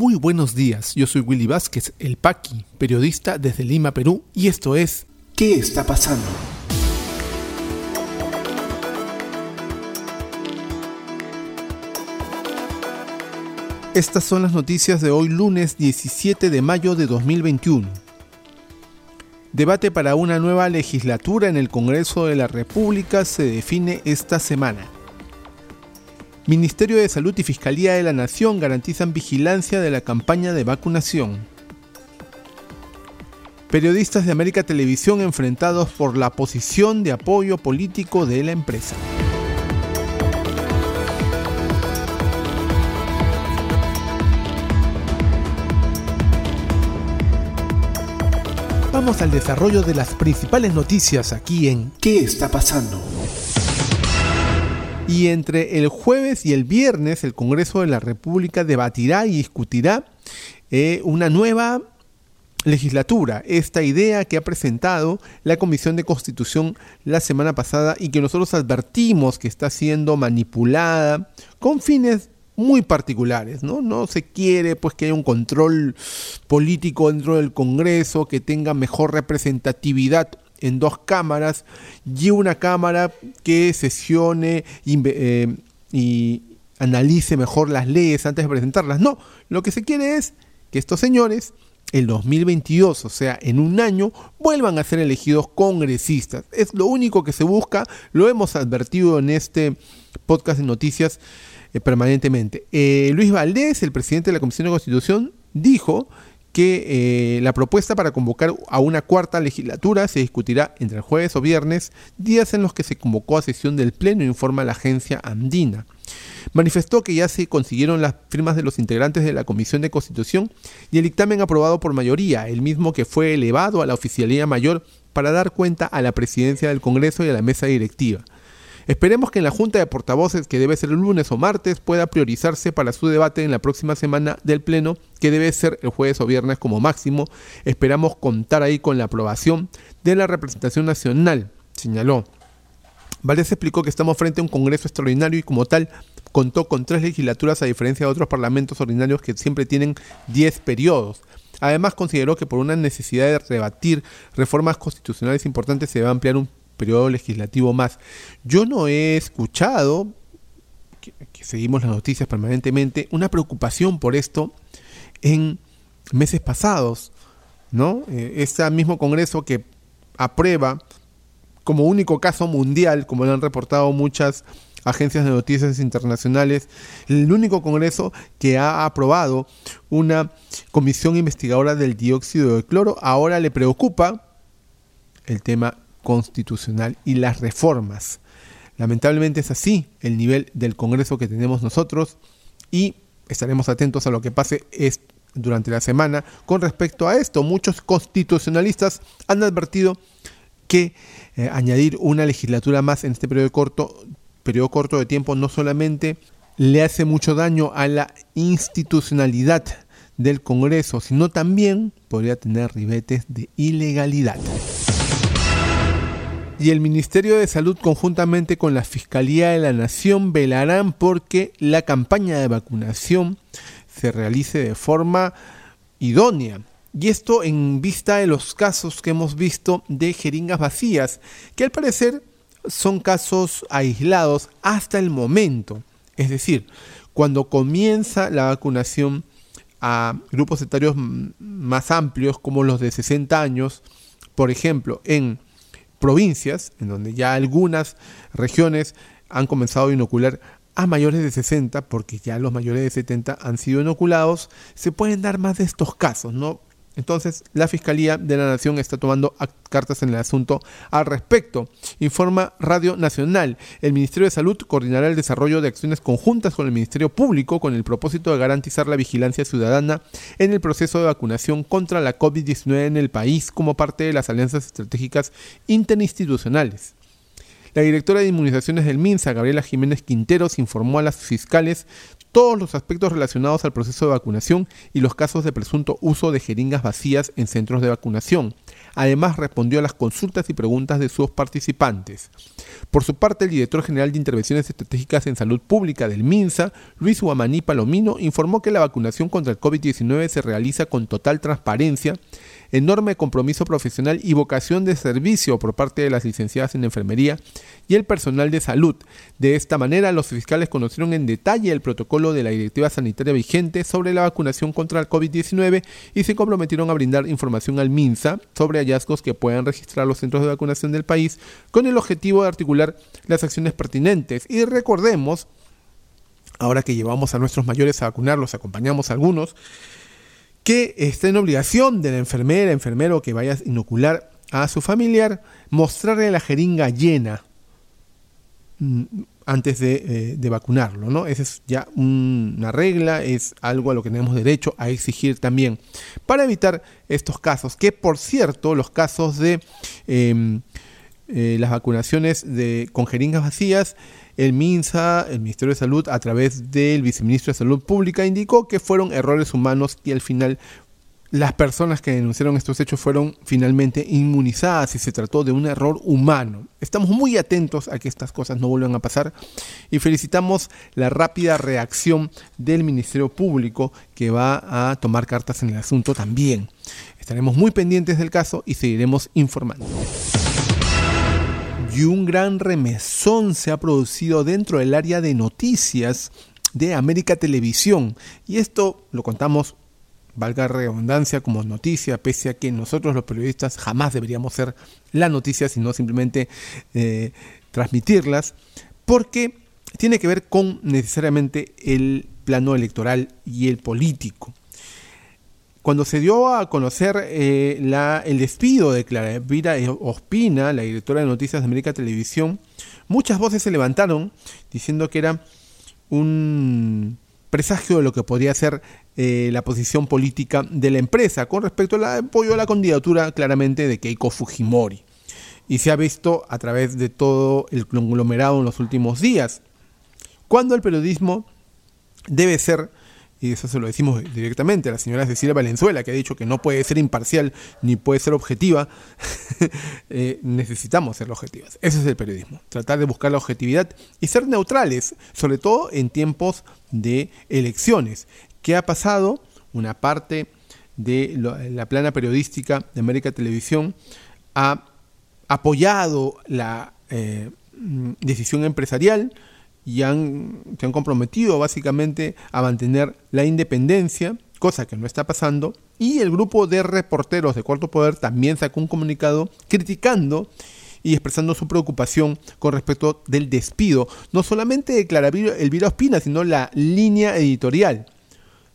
Muy buenos días, yo soy Willy Vázquez, el Paqui, periodista desde Lima, Perú, y esto es ¿Qué está pasando? Estas son las noticias de hoy lunes 17 de mayo de 2021. Debate para una nueva legislatura en el Congreso de la República se define esta semana. Ministerio de Salud y Fiscalía de la Nación garantizan vigilancia de la campaña de vacunación. Periodistas de América Televisión enfrentados por la posición de apoyo político de la empresa. Vamos al desarrollo de las principales noticias aquí en ¿Qué está pasando? Y entre el jueves y el viernes el Congreso de la República debatirá y discutirá eh, una nueva legislatura, esta idea que ha presentado la Comisión de Constitución la semana pasada y que nosotros advertimos que está siendo manipulada con fines muy particulares, ¿no? No se quiere pues que haya un control político dentro del Congreso, que tenga mejor representatividad en dos cámaras y una cámara que sesione eh, y analice mejor las leyes antes de presentarlas. No, lo que se quiere es que estos señores el 2022, o sea, en un año, vuelvan a ser elegidos congresistas. Es lo único que se busca, lo hemos advertido en este podcast de noticias eh, permanentemente. Eh, Luis Valdés, el presidente de la Comisión de Constitución, dijo que eh, la propuesta para convocar a una cuarta legislatura se discutirá entre el jueves o viernes, días en los que se convocó a sesión del Pleno, informa la agencia andina. Manifestó que ya se consiguieron las firmas de los integrantes de la Comisión de Constitución y el dictamen aprobado por mayoría, el mismo que fue elevado a la oficialía mayor para dar cuenta a la presidencia del Congreso y a la mesa directiva. Esperemos que en la Junta de Portavoces, que debe ser el lunes o martes, pueda priorizarse para su debate en la próxima semana del Pleno, que debe ser el jueves o viernes como máximo. Esperamos contar ahí con la aprobación de la representación nacional, señaló. Valdés explicó que estamos frente a un Congreso extraordinario y como tal contó con tres legislaturas a diferencia de otros parlamentos ordinarios que siempre tienen diez periodos. Además consideró que por una necesidad de rebatir reformas constitucionales importantes se va a ampliar un periodo legislativo más. Yo no he escuchado, que, seguimos las noticias permanentemente, una preocupación por esto en meses pasados, ¿no? Eh, este mismo Congreso que aprueba como único caso mundial, como lo han reportado muchas agencias de noticias internacionales, el único Congreso que ha aprobado una comisión investigadora del dióxido de cloro, ahora le preocupa el tema constitucional y las reformas. Lamentablemente es así el nivel del Congreso que tenemos nosotros y estaremos atentos a lo que pase durante la semana con respecto a esto. Muchos constitucionalistas han advertido que eh, añadir una legislatura más en este periodo corto, periodo corto de tiempo no solamente le hace mucho daño a la institucionalidad del Congreso, sino también podría tener ribetes de ilegalidad y el Ministerio de Salud conjuntamente con la Fiscalía de la Nación velarán porque la campaña de vacunación se realice de forma idónea. Y esto en vista de los casos que hemos visto de jeringas vacías, que al parecer son casos aislados hasta el momento. Es decir, cuando comienza la vacunación a grupos etarios más amplios como los de 60 años, por ejemplo, en provincias, en donde ya algunas regiones han comenzado a inocular a mayores de 60, porque ya los mayores de 70 han sido inoculados, se pueden dar más de estos casos, ¿no? Entonces, la Fiscalía de la Nación está tomando cartas en el asunto al respecto. Informa Radio Nacional. El Ministerio de Salud coordinará el desarrollo de acciones conjuntas con el Ministerio Público con el propósito de garantizar la vigilancia ciudadana en el proceso de vacunación contra la COVID-19 en el país como parte de las alianzas estratégicas interinstitucionales. La directora de inmunizaciones del MINSA, Gabriela Jiménez Quinteros, informó a las fiscales todos los aspectos relacionados al proceso de vacunación y los casos de presunto uso de jeringas vacías en centros de vacunación. Además, respondió a las consultas y preguntas de sus participantes. Por su parte, el director general de Intervenciones Estratégicas en Salud Pública del MINSA, Luis Guamaní Palomino, informó que la vacunación contra el COVID-19 se realiza con total transparencia enorme compromiso profesional y vocación de servicio por parte de las licenciadas en enfermería y el personal de salud. De esta manera, los fiscales conocieron en detalle el protocolo de la directiva sanitaria vigente sobre la vacunación contra el COVID-19 y se comprometieron a brindar información al MINSA sobre hallazgos que puedan registrar los centros de vacunación del país con el objetivo de articular las acciones pertinentes. Y recordemos, ahora que llevamos a nuestros mayores a vacunar, los acompañamos a algunos, que está en obligación de la enfermera, enfermero que vaya a inocular a su familiar, mostrarle la jeringa llena mm, antes eh, de, vacunarlo, ¿no? Esa es ya una regla, es algo a lo que tenemos derecho a exigir también, para evitar estos casos, que por cierto, los casos de em, eh, las vacunaciones de, con jeringas vacías el MINSA, el Ministerio de Salud, a través del viceministro de Salud Pública, indicó que fueron errores humanos y al final las personas que denunciaron estos hechos fueron finalmente inmunizadas y se trató de un error humano. Estamos muy atentos a que estas cosas no vuelvan a pasar y felicitamos la rápida reacción del Ministerio Público que va a tomar cartas en el asunto también. Estaremos muy pendientes del caso y seguiremos informando y un gran remesón se ha producido dentro del área de noticias de América Televisión. Y esto lo contamos, valga redundancia, como noticia, pese a que nosotros los periodistas jamás deberíamos ser la noticia, sino simplemente eh, transmitirlas, porque tiene que ver con necesariamente el plano electoral y el político. Cuando se dio a conocer eh, el despido de Clara Elvira Ospina, la directora de Noticias de América Televisión, muchas voces se levantaron diciendo que era un presagio de lo que podría ser eh, la posición política de la empresa con respecto al apoyo a la candidatura claramente de Keiko Fujimori. Y se ha visto a través de todo el conglomerado en los últimos días. Cuando el periodismo debe ser y eso se lo decimos directamente a la señora Cecilia Valenzuela, que ha dicho que no puede ser imparcial ni puede ser objetiva, eh, necesitamos ser objetivas. Ese es el periodismo, tratar de buscar la objetividad y ser neutrales, sobre todo en tiempos de elecciones. ¿Qué ha pasado? Una parte de la plana periodística de América Televisión ha apoyado la eh, decisión empresarial, y han, se han comprometido básicamente a mantener la independencia, cosa que no está pasando, y el grupo de reporteros de Cuarto Poder también sacó un comunicado criticando y expresando su preocupación con respecto del despido, no solamente de Clara Elvira Ospina, sino la línea editorial.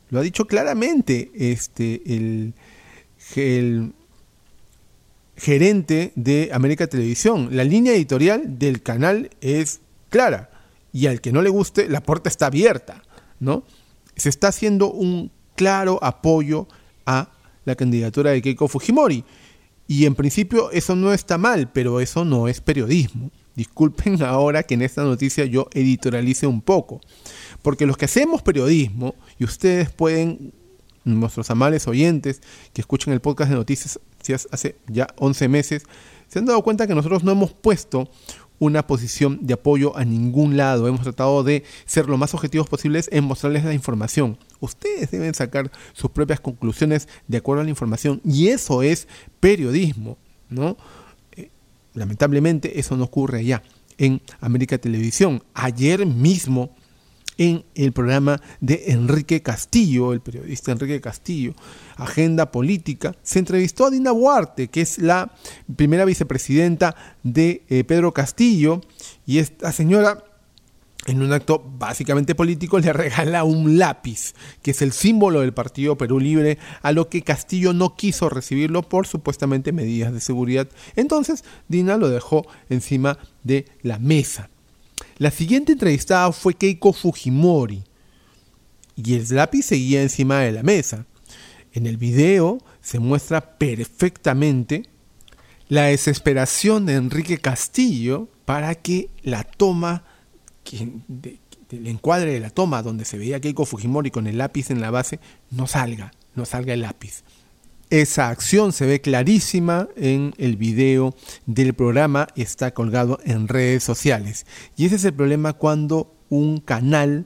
Lo ha dicho claramente este, el, el gerente de América Televisión. La línea editorial del canal es clara y al que no le guste, la puerta está abierta, ¿no? Se está haciendo un claro apoyo a la candidatura de Keiko Fujimori. Y en principio eso no está mal, pero eso no es periodismo. Disculpen ahora que en esta noticia yo editorialice un poco. Porque los que hacemos periodismo, y ustedes pueden, nuestros amables oyentes que escuchan el podcast de noticias hace ya 11 meses, se han dado cuenta que nosotros no hemos puesto una posición de apoyo a ningún lado. Hemos tratado de ser lo más objetivos posibles en mostrarles la información. Ustedes deben sacar sus propias conclusiones de acuerdo a la información y eso es periodismo, ¿no? Eh, lamentablemente eso no ocurre allá en América Televisión. Ayer mismo en el programa de Enrique Castillo, el periodista Enrique Castillo, Agenda Política, se entrevistó a Dina Huarte, que es la primera vicepresidenta de eh, Pedro Castillo, y esta señora en un acto básicamente político, le regala un lápiz, que es el símbolo del Partido Perú Libre, a lo que Castillo no quiso recibirlo por supuestamente medidas de seguridad. Entonces, Dina lo dejó encima de la mesa. La siguiente entrevistada fue Keiko Fujimori y el lápiz seguía encima de la mesa. En el video se muestra perfectamente la desesperación de Enrique Castillo para que la toma, el encuadre de la toma donde se veía Keiko Fujimori con el lápiz en la base, no salga, no salga el lápiz. Esa acción se ve clarísima en el video del programa, está colgado en redes sociales. Y ese es el problema cuando un canal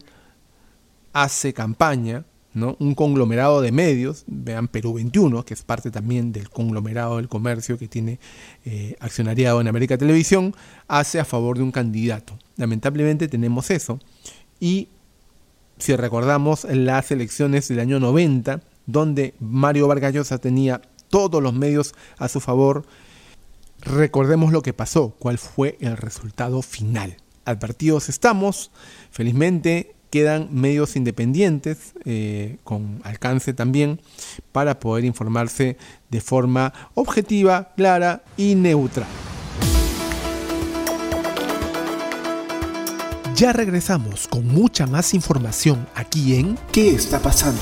hace campaña, ¿no? un conglomerado de medios, vean Perú 21, que es parte también del conglomerado del comercio que tiene eh, accionariado en América Televisión, hace a favor de un candidato. Lamentablemente tenemos eso. Y si recordamos las elecciones del año 90, donde Mario Vargas Llosa tenía todos los medios a su favor, recordemos lo que pasó, cuál fue el resultado final. Advertidos estamos, felizmente quedan medios independientes eh, con alcance también para poder informarse de forma objetiva, clara y neutral. Ya regresamos con mucha más información aquí en ¿Qué está pasando?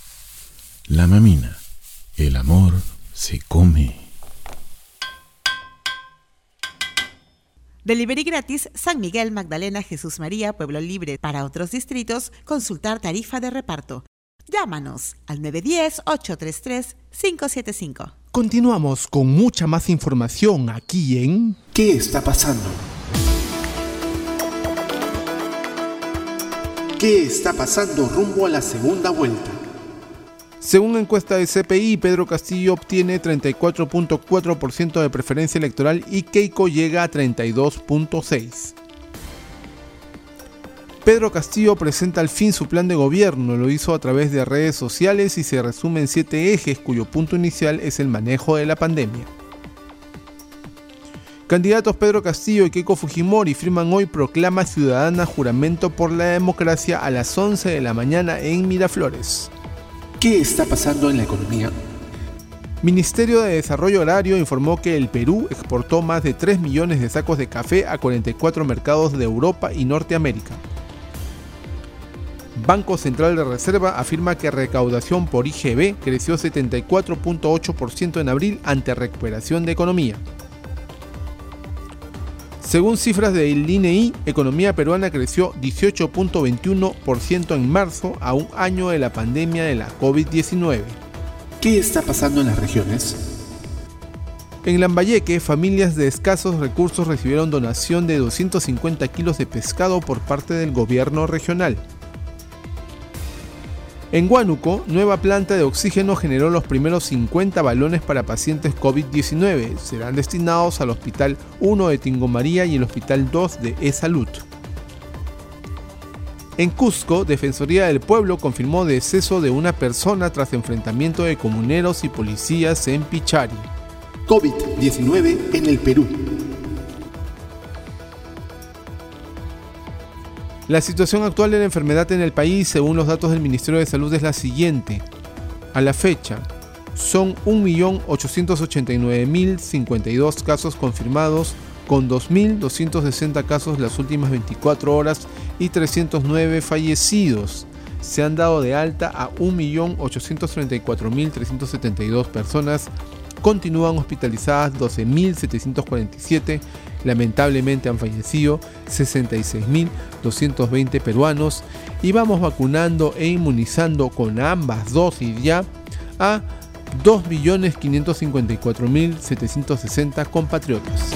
La mamina. El amor se come. Delivery gratis San Miguel, Magdalena, Jesús María, Pueblo Libre. Para otros distritos, consultar tarifa de reparto. Llámanos al 910-833-575. Continuamos con mucha más información aquí en ¿Qué está pasando? ¿Qué está pasando rumbo a la segunda vuelta? Según encuesta de CPI, Pedro Castillo obtiene 34.4% de preferencia electoral y Keiko llega a 32.6%. Pedro Castillo presenta al fin su plan de gobierno, lo hizo a través de redes sociales y se resume en siete ejes cuyo punto inicial es el manejo de la pandemia. Candidatos Pedro Castillo y Keiko Fujimori firman hoy proclama ciudadana juramento por la democracia a las 11 de la mañana en Miraflores. ¿Qué está pasando en la economía? Ministerio de Desarrollo Agrario informó que el Perú exportó más de 3 millones de sacos de café a 44 mercados de Europa y Norteamérica. Banco Central de Reserva afirma que recaudación por IGB creció 74.8% en abril ante recuperación de economía. Según cifras del INEI, economía peruana creció 18.21% en marzo a un año de la pandemia de la COVID-19. ¿Qué está pasando en las regiones? En Lambayeque, familias de escasos recursos recibieron donación de 250 kilos de pescado por parte del gobierno regional. En Huánuco, nueva planta de oxígeno generó los primeros 50 balones para pacientes COVID-19. Serán destinados al Hospital 1 de Tingomaría y el Hospital 2 de E-Salud. En Cusco, Defensoría del Pueblo confirmó deceso de una persona tras enfrentamiento de comuneros y policías en Pichari. COVID-19 en el Perú. La situación actual de la enfermedad en el país, según los datos del Ministerio de Salud, es la siguiente. A la fecha, son 1.889.052 casos confirmados, con 2.260 casos las últimas 24 horas y 309 fallecidos. Se han dado de alta a 1.834.372 personas continúan hospitalizadas 12.747, lamentablemente han fallecido 66.220 peruanos y vamos vacunando e inmunizando con ambas dosis ya a 2.554.760 compatriotas.